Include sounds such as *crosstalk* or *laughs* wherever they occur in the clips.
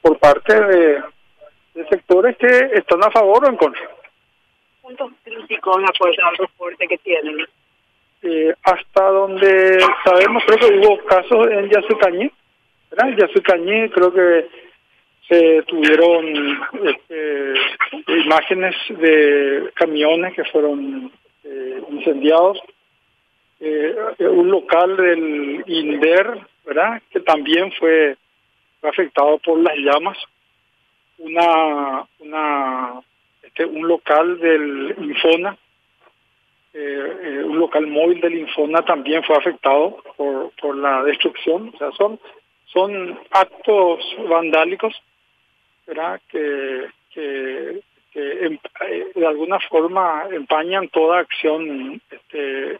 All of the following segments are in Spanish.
por parte de, sectores que están a favor o en contra. Puntos críticos de acuerdo al reporte que tienen. Eh, hasta donde sabemos, creo que hubo casos en Yasucañé, ¿verdad? En Yasucañé creo que se tuvieron este, imágenes de camiones que fueron eh, incendiados, eh, un local del INDER, ¿verdad? Que también fue afectado por las llamas, una, una, este, un local del Infona, eh, eh, un local móvil del Infona también fue afectado por, por la destrucción, o sea, son, son actos vandálicos, ¿verdad? Que, que, que em, eh, de alguna forma empañan toda acción este,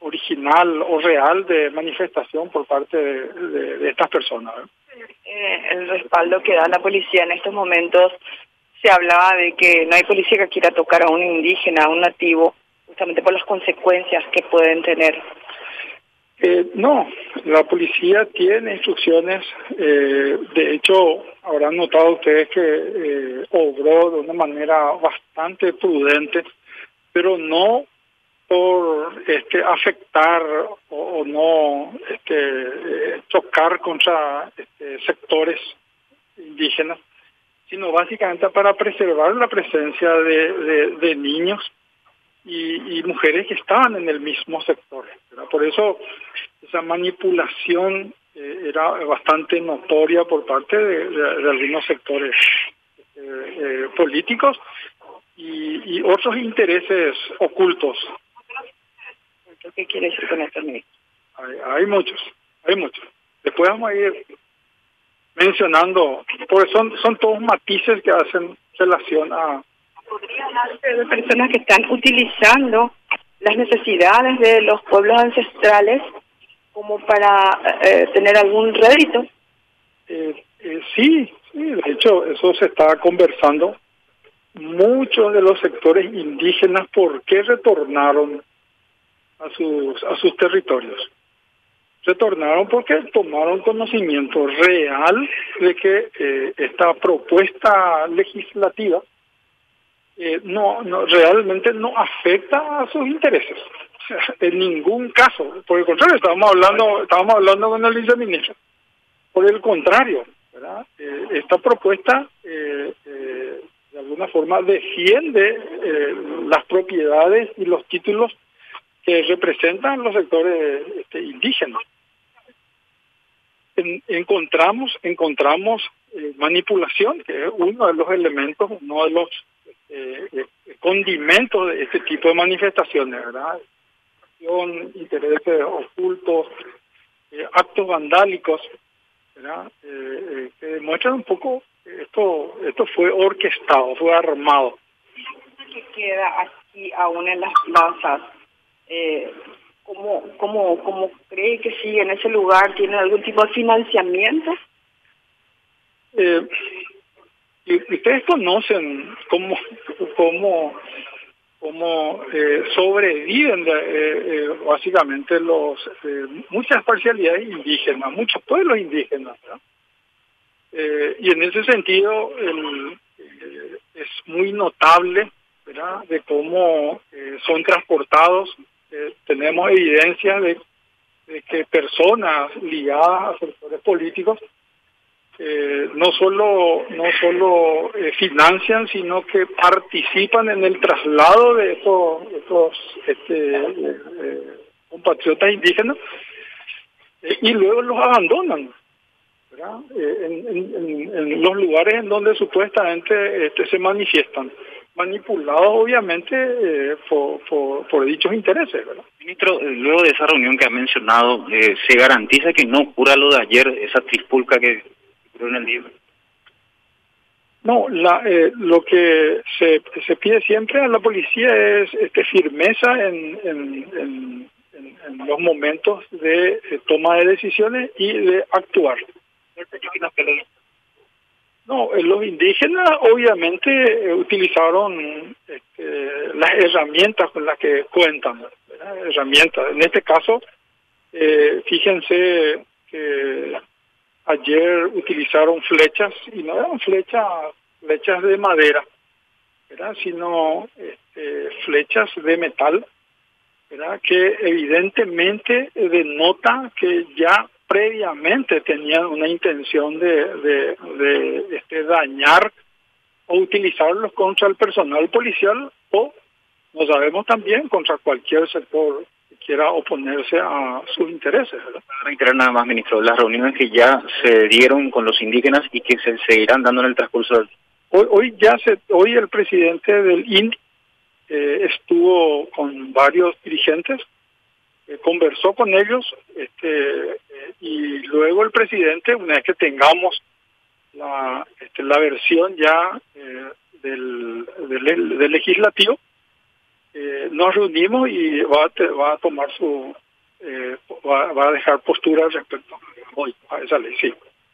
original o real de manifestación por parte de, de estas personas. Eh, el respaldo que da la policía en estos momentos, se hablaba de que no hay policía que quiera tocar a un indígena, a un nativo, justamente por las consecuencias que pueden tener. Eh, no, la policía tiene instrucciones, eh, de hecho habrán notado ustedes que eh, obró de una manera bastante prudente, pero no por este afectar o, no este, chocar contra este, sectores indígenas, sino básicamente para preservar la presencia de, niños y, mujeres que estaban en el mismo sector. Por eso esa manipulación eh, era bastante notoria por parte de, algunos sectores eh, políticos y, y otros intereses ocultos ¿Qué quiere decir con esto, Hay, muchos, hay muchos. Después vamos a ir mencionando, porque son, son todos matices que hacen relación a... Podría hablarse de personas que están utilizando las necesidades de los pueblos ancestrales como para eh, tener algún rédito. Eh, eh, sí, sí, de hecho eso se está conversando. Muchos de los sectores indígenas, ¿por qué retornaron a sus, a sus territorios. Retornaron porque tomaron conocimiento real de que eh, esta propuesta legislativa eh, no, no realmente no afecta a sus intereses. *laughs* en ningún caso. Por el contrario, estábamos hablando, estábamos hablando con el viceministro. Por el contrario. Eh, esta propuesta de alguna forma defiende las propiedades y los títulos que representan los sectores este, indígenas. encontramos encontramos eh, manipulación, que es uno de los elementos, uno de los eh, eh, condimentos de este tipo de manifestaciones, ¿verdad? Intereses ocultos, actos vandálicos, ¿verdad? que demuestran un poco esto esto fue orquestado, fue armado. ¿Qué queda aquí aún en las plazas eh, ¿cómo, cómo, ¿cómo cree que sí en ese lugar tiene algún tipo de financiamiento? Eh, ustedes conocen cómo, cómo, cómo eh, sobreviven eh, eh, básicamente los muchas parcialidades indígenas, muchos pueblos indígenas. y en ese sentido es muy notable de cómo son transportados tenemos evidencia de, que personas ligadas a sectores políticos eh, no solo no solo eh, financian sino que participan en el traslado de estos, este, compatriotas indígenas y luego los abandonan en, los lugares en donde supuestamente este, se manifiestan manipulados obviamente eh, por, por, dichos intereses. ¿verdad? Ministro, eh, luego de esa reunión que ha mencionado, eh, ¿se garantiza que no ocurra lo de ayer, esa trispulca que No, la, lo que se, se pide siempre a la policía es este, firmeza en, en, los momentos de toma de decisiones y de actuar. No, eh, los indígenas obviamente eh, utilizaron este, las herramientas con las que cuentan, herramientas. En este caso, eh, fíjense que ayer utilizaron flechas y no eran flechas flechas de madera, ¿verdad? sino este, flechas de metal, ¿verdad? que evidentemente denota que ya previamente tenían una intención de, de, de este, dañar o utilizarlos contra el personal policial o, no sabemos también, contra cualquier sector quiera oponerse a sus intereses. Para reiterar nada más, ministro, las reuniones que ya se dieron con los indígenas y que se seguirán dando en el transcurso del... Hoy, hoy ya se, hoy el presidente del INDI eh, estuvo con varios dirigentes, eh, conversó con ellos, este, eh, y luego el presidente, una vez que tengamos la, este, la versión ya eh, del, del, del, legislativo, nos reunimos y va a, tomar su, eh, va, a dejar postura respecto a esa ley, sí.